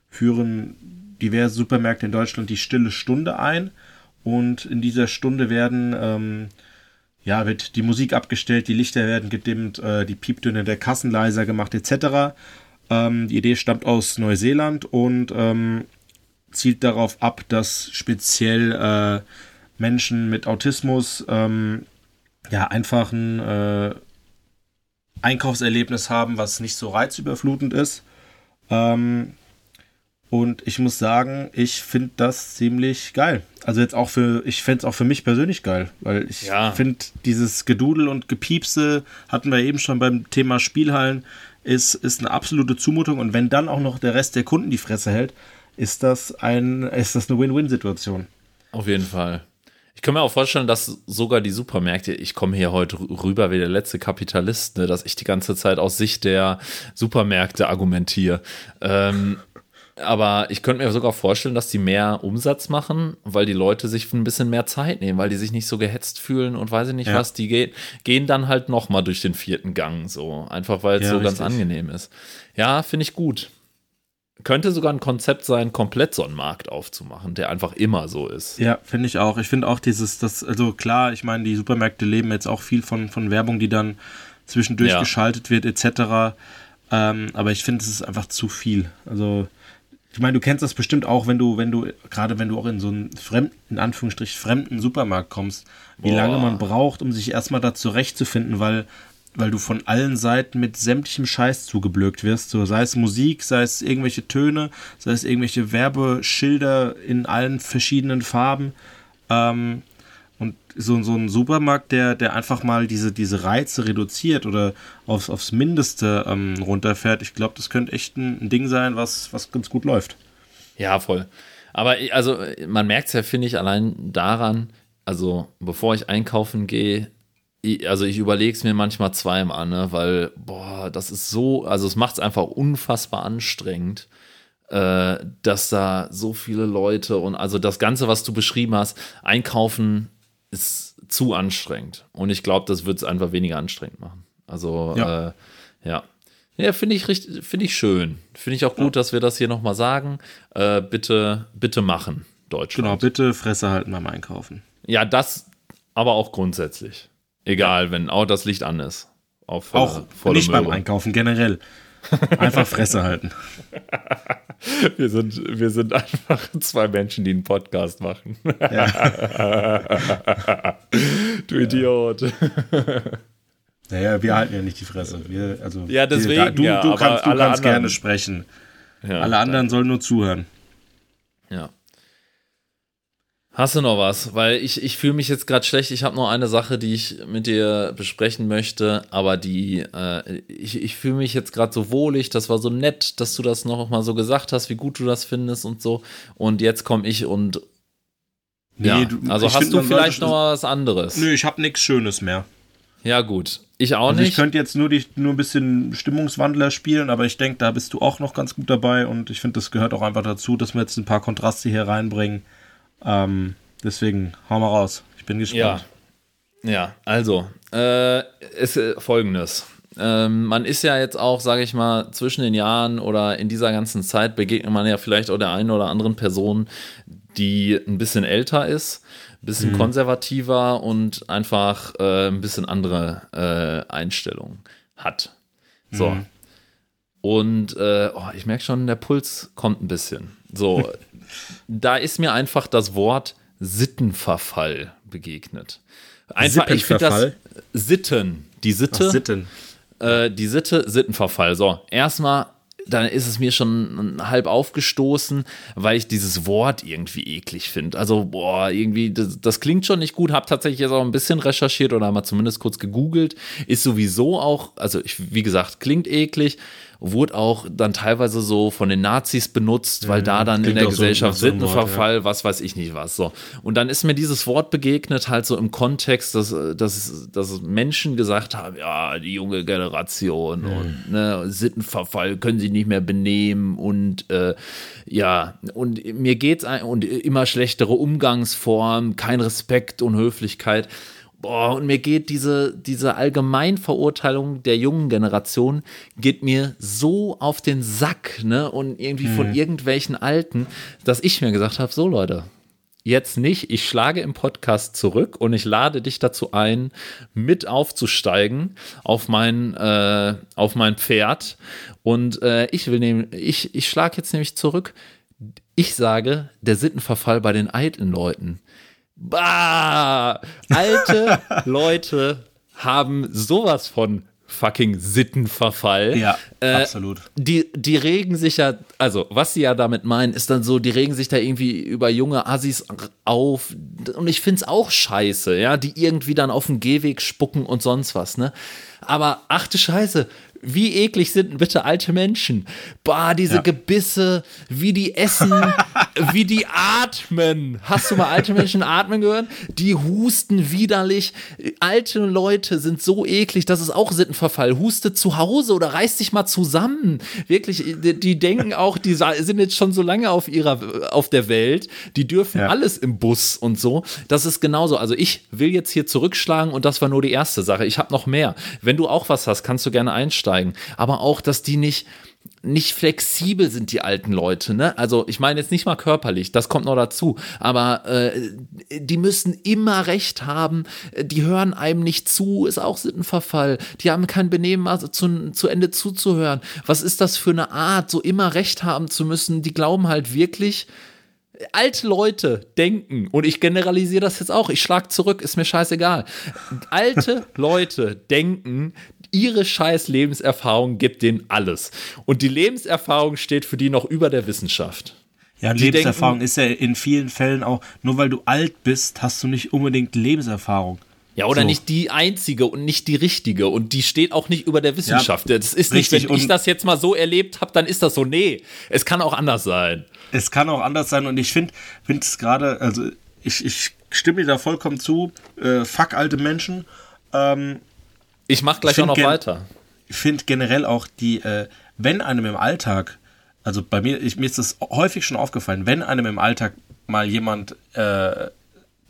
führen diverse Supermärkte in Deutschland die stille Stunde ein und in dieser Stunde werden ähm, ja wird die Musik abgestellt, die Lichter werden gedimmt, äh, die Pieptöne der Kassen leiser gemacht etc. Ähm, die Idee stammt aus Neuseeland und ähm, zielt darauf ab, dass speziell äh, Menschen mit Autismus ähm, ja einfach ein äh, Einkaufserlebnis haben, was nicht so reizüberflutend ist. Ähm, und ich muss sagen, ich finde das ziemlich geil. Also jetzt auch für, ich fände es auch für mich persönlich geil, weil ich Ja. finde, dieses Gedudel und Gepiepse hatten wir eben schon beim Thema Spielhallen, ist, ist eine absolute Zumutung. Und wenn dann auch noch der Rest der Kunden die Fresse hält, ist das, ein, ist das eine Win-Win-Situation. Auf jeden Fall. Ich kann mir auch vorstellen, dass sogar die Supermärkte, ich komme hier heute rüber wie der letzte Kapitalist, ne, dass ich die ganze Zeit aus Sicht der Supermärkte argumentiere. Ähm, aber ich könnte mir sogar vorstellen, dass die mehr Umsatz machen, weil die Leute sich ein bisschen mehr Zeit nehmen, weil die sich nicht so gehetzt fühlen und weiß ich nicht Ja. was. Die ge gehen dann halt noch mal durch den vierten Gang, so einfach weil es Ja, so ganz richtig. angenehm ist. Ja, finde ich gut. Könnte sogar ein Konzept sein, komplett so einen Markt aufzumachen, der einfach immer so ist. Ja, finde ich auch. Ich finde auch dieses, das, also klar, ich meine, die Supermärkte leben jetzt auch viel von, von Werbung, die dann zwischendurch Ja. geschaltet wird, etc. Ähm, aber ich finde, es ist einfach zu viel. Also, ich meine, du kennst das bestimmt auch, wenn du, wenn du, gerade wenn du auch in so einen fremden, in Anführungsstrich, fremden Supermarkt kommst, wie Boah. lange man braucht, um sich erstmal da zurechtzufinden, weil, weil du von allen Seiten mit sämtlichem Scheiß zugeblökt wirst. So, sei es Musik, sei es irgendwelche Töne, sei es irgendwelche Werbeschilder in allen verschiedenen Farben. Ähm, und so, so ein Supermarkt, der, der einfach mal diese, diese Reize reduziert oder aufs, aufs Mindeste ähm, runterfährt, ich glaube, das könnte echt ein, ein Ding sein, was, was ganz gut läuft. Ja, voll. Aber also man merkt es ja, finde ich, allein daran, also bevor ich einkaufen gehe, also ich überlege es mir manchmal zweimal, ne, weil, boah, das ist so, also es macht es einfach unfassbar anstrengend, äh, dass da so viele Leute und also das Ganze, was du beschrieben hast, einkaufen ist zu anstrengend. Und ich glaube, das wird es einfach weniger anstrengend machen. Also, Ja. äh, ja. Ja, finde ich richtig, finde ich schön. Finde ich auch gut, dass wir das hier nochmal sagen. Äh, bitte, bitte machen, Genau, Deutschland. bitte Fresse halten beim Einkaufen. Ja, das, aber auch grundsätzlich. Egal, wenn auch das Licht an ist. Auch, volle- Auch volle nicht beim Möhre. Einkaufen, generell. Einfach Fresse halten. Wir sind, wir sind einfach zwei Menschen, die einen Podcast machen. du Idiot. Naja, wir halten ja nicht die Fresse. Wir, also, Ja, deswegen Du, ja, du kannst, du kannst anderen- gerne sprechen. Ja, Alle anderen sollen nur zuhören. Ja. Hast du noch was? Weil ich, ich fühle mich jetzt gerade schlecht. Ich habe noch eine Sache, die ich mit dir besprechen möchte, aber die, äh, ich, ich fühle mich jetzt gerade so wohlig. Das war so nett, dass du das noch mal so gesagt hast, wie gut du das findest und so. Und jetzt komme ich und. ja, du- also ich hast du vielleicht noch was anderes? Nö, ich habe nichts Schönes mehr. Ja, gut. Ich auch Also ich nicht. könnte jetzt nur, die, nur ein bisschen Stimmungswandler spielen, aber ich denke, da bist du auch noch ganz gut dabei und ich finde, das gehört auch einfach dazu, dass wir jetzt ein paar Kontraste hier reinbringen. Ähm, deswegen, hau mal raus. Ich bin Ja. gespannt. Ja, also, äh, ist äh, folgendes. Ähm, man ist ja jetzt auch, sage ich mal, zwischen den Jahren oder in dieser ganzen Zeit begegnet man ja vielleicht auch der einen oder anderen Person, die ein bisschen älter ist, ein bisschen konservativer und einfach äh, ein bisschen andere äh, Einstellungen hat. So. Und äh, oh, ich merke schon, der Puls kommt ein bisschen. So, da ist mir einfach das Wort Sittenverfall begegnet. Einfach, ich finde das? Sitten, die Sitte, Ach, Sitten. äh, die Sitte, Sittenverfall. So, erstmal, dann ist es mir schon halb aufgestoßen, weil ich dieses Wort irgendwie eklig finde. Also, boah, irgendwie, das, das klingt schon nicht gut. Hab tatsächlich jetzt auch ein bisschen recherchiert oder mal zumindest kurz gegoogelt. Ist sowieso auch, also ich, wie gesagt, klingt eklig. Wurde auch dann teilweise so von den Nazis benutzt, weil da dann in der Gesellschaft so Sittenverfall, was weiß ich nicht was. So. Und dann ist mir dieses Wort begegnet, halt so im Kontext, dass, dass, dass Menschen gesagt haben, ja, die junge Generation und ne, Sittenverfall können sie nicht mehr benehmen und äh, ja, und mir geht's ein, und immer schlechtere Umgangsformen, kein Respekt und Höflichkeit. Boah, und mir geht diese, diese Allgemeinverurteilung der jungen Generation geht mir so auf den Sack, ne? Und irgendwie von irgendwelchen Alten, dass ich mir gesagt habe: so Leute, jetzt nicht. Ich schlage im Podcast zurück und ich lade dich dazu ein, mit aufzusteigen auf mein, äh, auf mein Pferd. Und äh, ich will nehmen, ich, ich schlage jetzt nämlich zurück. Ich sage, der Sittenverfall bei den alten Leuten. Bah! Alte Leute haben sowas von fucking Sittenverfall. Ja, Äh, absolut. die, die regen sich ja, also was sie ja damit meinen, ist dann so, die regen sich da irgendwie über junge Assis auf. Und ich find's auch scheiße, ja, die irgendwie dann auf den Gehweg spucken und sonst was, ne? Aber achte Scheiße, wie eklig sind bitte alte Menschen? Bah, diese Ja. Gebisse, wie die essen, wie die atmen. Hast du mal alte Menschen atmen gehört? Die husten widerlich. Alte Leute sind so eklig, das ist auch Sittenverfall. Huste zu Hause oder reiß dich mal zusammen. Wirklich, die, die denken auch, die sind jetzt schon so lange auf ihrer, auf der Welt, die dürfen Ja. alles im Bus und so. Das ist genauso. Also ich will jetzt hier zurückschlagen und das war nur die erste Sache. Ich habe noch mehr. Wenn du auch was hast, kannst du gerne einsteigen. Aber auch, dass die nicht nicht flexibel sind die alten Leute, ne? Also ich meine jetzt nicht mal körperlich, das kommt noch dazu, aber äh, die müssen immer recht haben, die hören einem nicht zu, ist auch Sittenverfall, die haben kein Benehmen, also zu, zu Ende zuzuhören. Was ist das für eine Art, so immer recht haben zu müssen? Die glauben halt wirklich, alte Leute denken, und ich generalisiere das jetzt auch, ich schlag zurück, ist mir scheißegal. Alte Leute denken, ihre scheiß Lebenserfahrung gibt denen alles. Und die Lebenserfahrung steht für die noch über der Wissenschaft. Ja, Die Lebenserfahrung denken- ist ja in vielen Fällen auch, nur weil du alt bist, hast du nicht unbedingt Lebenserfahrung. Ja, oder So. nicht die einzige und nicht die richtige. Und die steht auch nicht über der Wissenschaft. das ist nicht, richtig. wenn ich das jetzt mal so erlebt habe, dann ist das so. Nee, es kann auch anders sein. Es kann auch anders sein und ich finde finde es gerade, also ich, ich stimme dir da vollkommen zu, äh, fuck alte Menschen. Ähm, Ich mach gleich Ich auch noch weiter. ich finde generell auch die, äh, wenn einem im Alltag, also bei mir, ich, mir ist das häufig schon aufgefallen, wenn einem im Alltag mal jemand äh,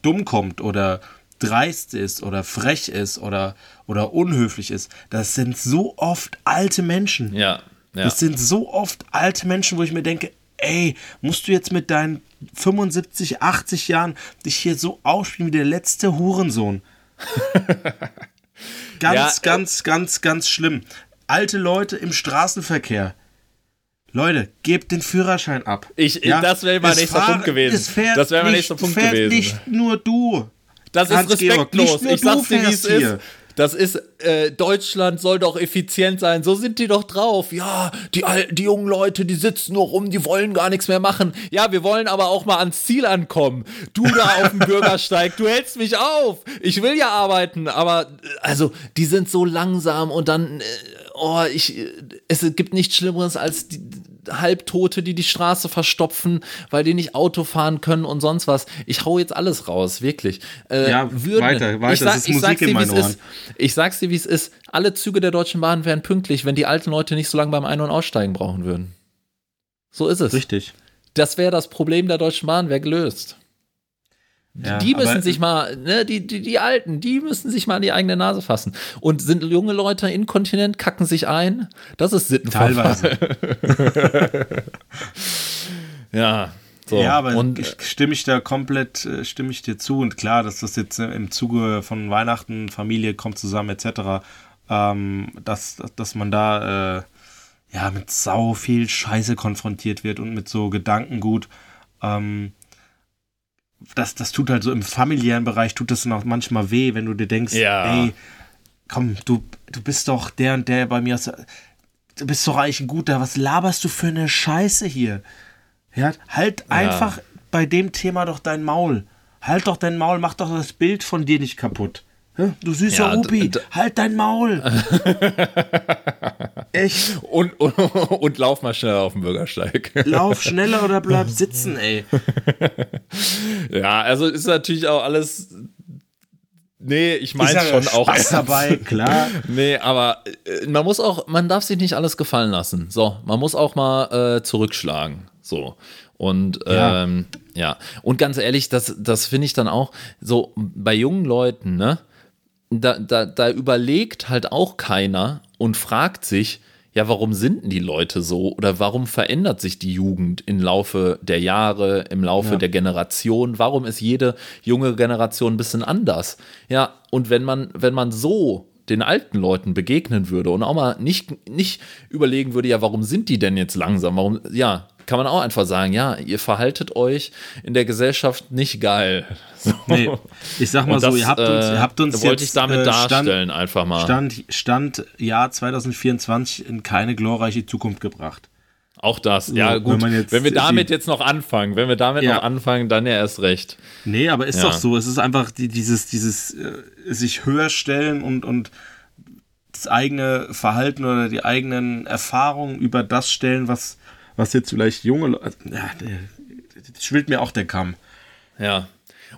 dumm kommt oder dreist ist oder frech ist oder, oder unhöflich ist, das sind so oft alte Menschen. Ja, ja. Das sind so oft alte Menschen, wo ich mir denke, ey, musst du jetzt mit deinen 75, 80 Jahren dich hier so ausspielen wie der letzte Hurensohn? ganz, Ja, äh, ganz, ganz, ganz schlimm. Alte Leute im Straßenverkehr. Leute, gebt den Führerschein ab. Ich- das wäre mein Es nächster fahren- Punkt gewesen. Das wäre mein nicht- nächster Punkt fährt gewesen. Nicht nur du. Das ist Hans-Georg, respektlos. nicht nur Ich sag's dir, wie es ist. Das ist, äh, Deutschland soll doch effizient sein. So sind die doch drauf. Ja, die alten, die jungen Leute, die sitzen nur rum, die wollen gar nichts mehr machen. Ja, wir wollen aber auch mal ans Ziel ankommen. Du da auf dem Bürgersteig, du hältst mich auf. Ich will ja arbeiten, aber, äh, also, die sind so langsam und dann, äh, oh, ich, äh, es gibt nichts Schlimmeres als die, Halbtote, die die Straße verstopfen, weil die nicht Auto fahren können und sonst was. Ich hau jetzt alles raus, wirklich. Äh, Ja, weiter, weiter. Ich, Das ist ich Musik sag's in dir, meinen Ohren. ist. Ich sag's dir, wie es ist. Alle Züge der Deutschen Bahn wären pünktlich, wenn die alten Leute nicht so lange beim Ein- und Aussteigen brauchen würden. So ist es. Richtig. Das wäre das Problem der Deutschen Bahn, wäre gelöst. Ja, die müssen sich mal, ne, die, die, die Alten, die müssen sich mal an die eigene Nase fassen. Und sind junge Leute inkontinent, kacken sich ein? Das ist Sittenverfall. Teilweise. Ja. So. Ja, aber und, ich, stimme ich da komplett, äh, stimme ich dir zu. Und klar, dass das jetzt äh, im Zuge von Weihnachten, Familie kommt zusammen etc., ähm, dass, dass man da äh, ja mit sau viel Scheiße konfrontiert wird und mit so Gedankengut. Ähm, das, das tut halt so im familiären Bereich, tut das dann auch manchmal weh, wenn du dir denkst, Ja. ey, komm, du, du bist doch der und der bei mir du bist doch eigentlich ein guter, was laberst du für eine Scheiße hier? Ja, halt einfach bei dem Thema doch dein Maul. Halt doch dein Maul, mach doch das Bild von dir nicht kaputt. Du süßer Ja, Upi, halt dein Maul. Echt, Und, und, und lauf mal schnell auf den Bürgersteig. lauf schneller oder bleib sitzen, ey. Ja, also ist natürlich auch alles. Nee, ich meine schon auch. Spaß dabei, klar. Nee, aber äh, man muss auch, man darf sich nicht alles gefallen lassen. So, man muss auch mal äh, zurückschlagen. So. Und Ja. ähm, ja. Und ganz ehrlich, das, das finde ich dann auch so bei jungen Leuten, ne? Da, da, da überlegt halt auch keiner und fragt sich, ja, warum sind denn die Leute so oder warum verändert sich die Jugend im Laufe der Jahre, im Laufe Ja. der Generation? Warum ist jede junge Generation ein bisschen anders? Ja, und wenn man, wenn man so den alten Leuten begegnen würde und auch mal nicht, nicht überlegen würde, ja, warum sind die denn jetzt langsam? Warum, ja, kann man auch einfach sagen, ja, ihr verhaltet euch in der Gesellschaft nicht geil. So. Nee, ich sag mal Und so, das, ihr habt uns, ihr habt uns äh, wollte jetzt, ich damit äh, darstellen, einfach mal. Stand, Stand Jahr 2024 in keine glorreiche Zukunft gebracht. Auch das, ja wenn gut. man jetzt wenn wir damit jetzt noch anfangen, wenn wir damit Ja. noch anfangen, dann ja erst recht. Nee, aber ist Ja. doch so. Es ist einfach die, dieses, dieses äh, sich höher stellen und, und das eigene Verhalten oder die eigenen Erfahrungen über das stellen, was, was jetzt vielleicht junge Leute. Ja, der- schwillt mir auch der Kamm. Ja.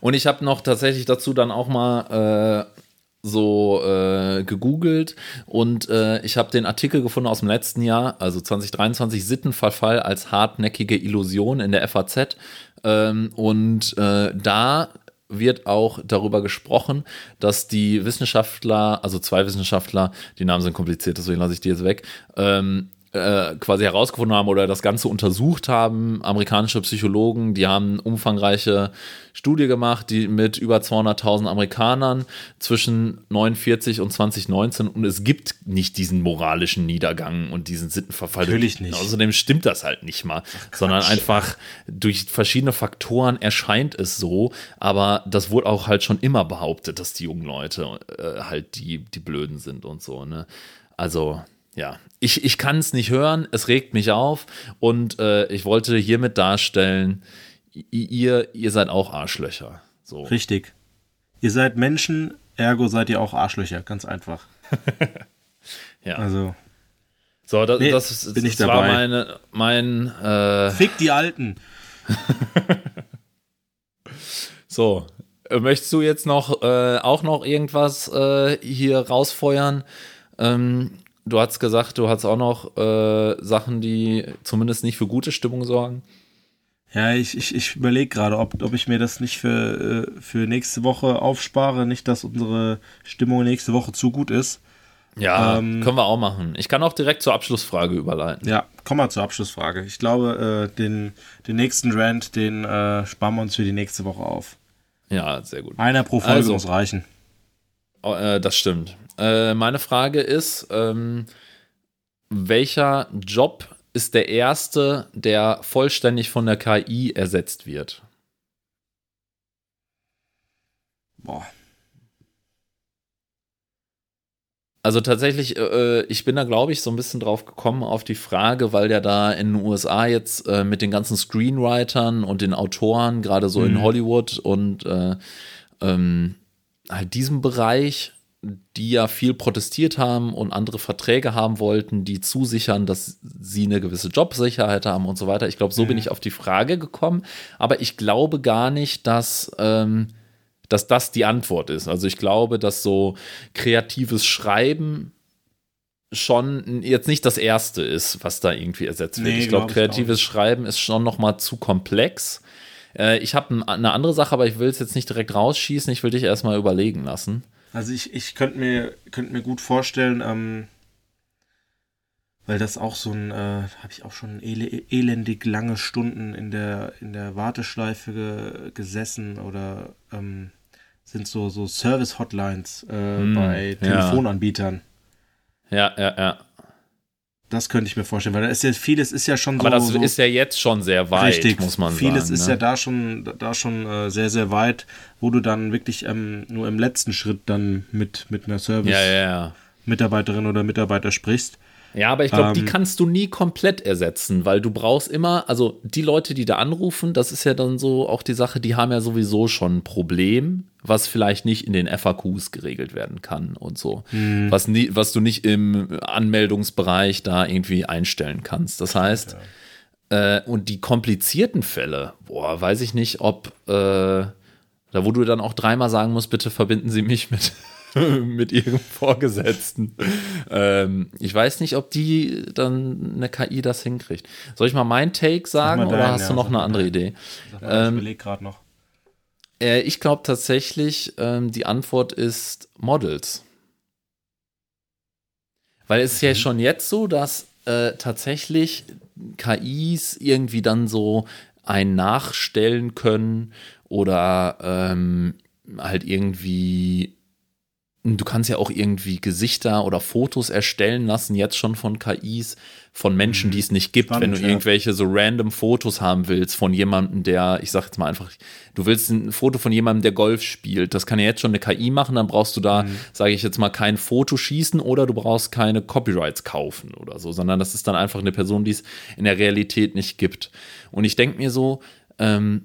Und ich habe noch tatsächlich dazu dann auch mal äh, so äh, gegoogelt und äh, ich habe den Artikel gefunden aus dem letzten Jahr, also 2023, Sittenverfall als hartnäckige Illusion in der FAZ. Ähm, und äh, da wird auch darüber gesprochen, dass die Wissenschaftler, also zwei Wissenschaftler, die Namen sind kompliziert, deswegen lasse ich die jetzt weg, ähm, äh, quasi herausgefunden haben oder das Ganze untersucht haben, amerikanische Psychologen, die haben eine umfangreiche Studie gemacht, die mit über 200.000 Amerikanern zwischen 49 und 2019 und es gibt nicht diesen moralischen Niedergang und diesen Sittenverfall. Natürlich nicht. Außerdem stimmt das halt nicht mal, sondern einfach durch verschiedene Faktoren erscheint es so, aber das wurde auch halt schon immer behauptet, dass die jungen Leute äh, halt die, die Blöden sind und so, ne? Also, ja, ich, ich kann es nicht hören, es regt mich auf und äh, ich wollte hiermit darstellen, ihr, ihr seid auch Arschlöcher. So. Richtig. Ihr seid Menschen, ergo seid ihr auch Arschlöcher. Ganz einfach. Ja. Also, So, das, Nee, das, bin ich das war dabei. meine, mein, äh, fick die Alten. so. Äh, Möchtest du jetzt noch äh, auch noch irgendwas äh, hier rausfeuern? Ähm, du hast gesagt, du hast auch noch äh, Sachen, die zumindest nicht für gute Stimmung sorgen. Ja, ich, ich, ich überlege gerade, ob, ob ich mir das nicht für, äh, für nächste Woche aufspare. Nicht, dass unsere Stimmung nächste Woche zu gut ist. Ja, Ähm, können wir auch machen. Ich kann auch direkt zur Abschlussfrage überleiten. Ja, komm mal zur Abschlussfrage. Ich glaube, äh, den, den nächsten Rant, den äh, sparen wir uns für die nächste Woche auf. Ja, sehr gut. Einer pro Folge Also. muss reichen. Oh, äh, das stimmt. Äh, meine Frage ist, ähm, welcher Job ist der erste, der vollständig von der KI ersetzt wird? Boah. Also tatsächlich, äh, ich bin da, glaube ich, so ein bisschen drauf gekommen auf die Frage, weil ja da in den USA jetzt äh, mit den ganzen Screenwritern und den Autoren, gerade so in Mhm. Hollywood und äh, ähm, halt diesem Bereich, die ja viel protestiert haben und andere Verträge haben wollten, die zusichern, dass sie eine gewisse Jobsicherheit haben und so weiter. Ich glaube, so bin ich auf die Frage gekommen, aber ich glaube gar nicht, dass ähm, dass das die Antwort ist. Also ich glaube, dass so kreatives Schreiben schon jetzt nicht das erste ist, was da irgendwie ersetzt wird. Nee, ich glaube, glaub kreatives Schreiben ist schon noch mal zu komplex. Äh, ich habe eine andere Sache, aber ich will es jetzt nicht direkt rausschießen. Ich will dich erstmal überlegen lassen. Also ich, ich könnte mir, könnt mir gut vorstellen, ähm, weil das auch so ein, äh, habe ich auch schon ele elendig lange Stunden in der, in der Warteschleife ge gesessen oder ähm, sind so, so Service-Hotlines äh, Hm, bei ja. Telefonanbietern. Ja, ja, ja. Das könnte ich mir vorstellen, weil da ist ja vieles ist ja schon Aber so, das so ist ja jetzt schon sehr weit, richtig, muss man vieles sagen. ist ne? ja da schon da schon äh, sehr sehr weit, wo du dann wirklich ähm, nur im letzten Schritt dann mit mit einer Service ja, ja, ja. Mitarbeiterin oder Mitarbeiter sprichst. Ja, aber ich glaube, Ähm, die kannst du nie komplett ersetzen, weil du brauchst immer, also die Leute, die da anrufen, das ist ja dann so auch die Sache, die haben ja sowieso schon ein Problem, was vielleicht nicht in den FAQs geregelt werden kann und so. Was, nie, was du nicht im Anmeldungsbereich da irgendwie einstellen kannst. Das heißt, äh, und die komplizierten Fälle, boah, weiß ich nicht, ob, äh, da wo du dann auch dreimal sagen musst, bitte verbinden Sie mich mit, mit Ihrem Vorgesetzten. ähm, ich weiß nicht, ob die dann eine KI das hinkriegt. Soll ich mal meinen Take sagen mal oder deinen, hast ja, du noch eine andere deinen. Idee? Mal, ich überlege gerade noch. Äh, ich glaube tatsächlich, ähm, die Antwort ist Models. Weil es ist ja schon jetzt so, dass äh, tatsächlich KIs irgendwie dann so ein nachstellen können oder ähm, halt irgendwie du kannst ja auch irgendwie Gesichter oder Fotos erstellen lassen, jetzt schon von KIs, von Menschen, die es nicht gibt. Spannend, Wenn du ja. irgendwelche so random Fotos haben willst von jemandem, der, ich sag jetzt mal einfach, du willst ein Foto von jemandem, der Golf spielt. Das kann ja jetzt schon eine KI machen, dann brauchst du da, sage ich jetzt mal, kein Foto schießen oder du brauchst keine Copyrights kaufen oder so, sondern das ist dann einfach eine Person, die es in der Realität nicht gibt. Und ich denke mir so, ähm,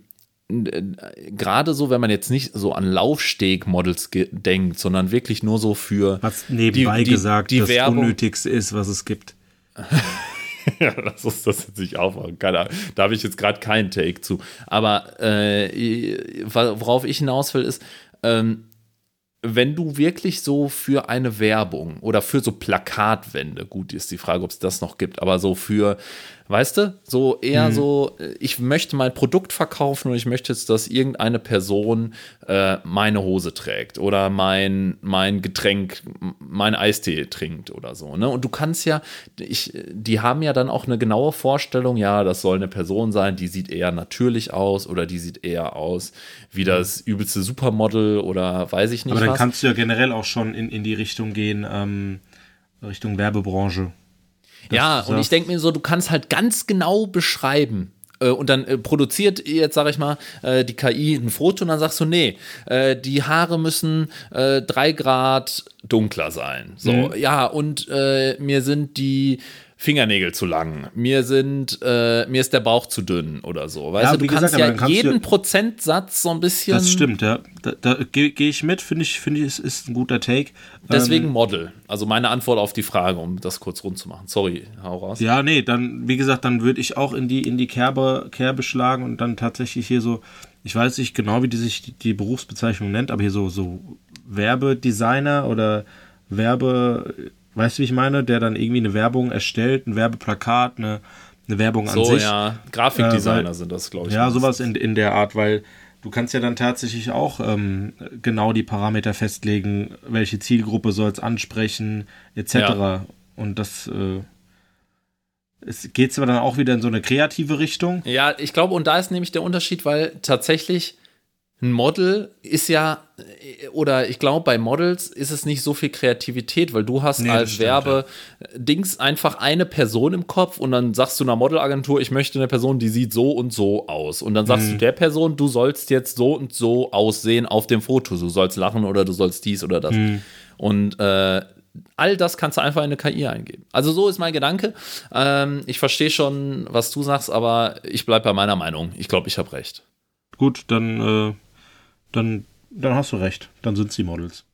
gerade so, wenn man jetzt nicht so an Laufsteg-Models denkt, sondern wirklich nur so für Was nebenbei die- die- gesagt die das Werbung- Unnötigste ist, was es gibt. ja, lass uns das jetzt nicht aufmachen. Keine Ahnung. Da habe ich jetzt gerade keinen Take zu. Aber äh, worauf ich hinaus will, ist, ähm, wenn du wirklich so für eine Werbung oder für so Plakatwände, gut, ist die Frage, ob es das noch gibt, aber so für, weißt du, so eher so, äh, ich möchte mein Produkt verkaufen und ich möchte jetzt, dass irgendeine Person äh, meine Hose trägt oder mein, mein Getränk, mein Eistee trinkt oder so, ne? Und du kannst ja, ich, die haben ja dann auch eine genaue Vorstellung, ja, das soll eine Person sein, die sieht eher natürlich aus oder die sieht eher aus wie das übelste Supermodel oder weiß ich nicht Aber dann was. kannst du ja generell auch schon in, in die Richtung gehen, ähm, Richtung Werbebranche. Ja, und ich denke mir so, du kannst halt ganz genau beschreiben. äh, Und dann äh, produziert jetzt, sag ich mal, äh, die KI ein Foto und dann sagst du, nee, die Haare müssen drei Grad dunkler sein. So, Mhm. ja, und äh, mir sind die Fingernägel zu lang. Mir sind, äh, mir ist der Bauch zu dünn oder so. Weißt Ja, du, du gesagt, kannst ja kannst du jeden ja- Prozentsatz so ein bisschen. Das stimmt, ja. Da, da gehe geh ich mit, finde ich, finde ich, es ist ein guter Take. Deswegen Ähm, Model. Also meine Antwort auf die Frage, um das kurz rund zu machen. Sorry, hau raus. ja, nee, dann, wie gesagt, dann würde ich auch in die, in die Kerbe, Kerbe schlagen und dann tatsächlich hier so, ich weiß nicht genau, wie die sich die, die Berufsbezeichnung nennt, aber hier so, so Werbedesigner oder Werbe, weißt du, wie ich meine, der dann irgendwie eine Werbung erstellt, ein Werbeplakat, eine, eine Werbung an So, sich. ja. Grafikdesigner Äh, weil- sind das, glaube ich. Ja, meistens. sowas in, in der Art, weil du kannst ja dann tatsächlich auch ähm, genau die Parameter festlegen, welche Zielgruppe soll es ansprechen, etc. Ja. Und das äh, es geht zwar dann auch wieder in so eine kreative Richtung. Ja, ich glaube, und da ist nämlich der Unterschied, weil tatsächlich ein Model ist ja, äh, oder ich glaube, bei Models ist es nicht so viel Kreativität, weil du hast Nee, als stimmt, Werbe-Dings einfach eine Person im Kopf und dann sagst du einer Modelagentur, ich möchte eine Person, die sieht so und so aus. Und dann Mhm. sagst du der Person, du sollst jetzt so und so aussehen auf dem Foto. Du sollst lachen oder du sollst dies oder das. Mhm. Und äh, all das kannst du einfach in eine KI eingeben. Also so ist mein Gedanke. Ähm, ich verstehe schon, was du sagst, aber ich bleibe bei meiner Meinung. Ich glaube, ich habe recht. Gut, dann, äh, dann, dann hast du recht. Dann sind sie Models.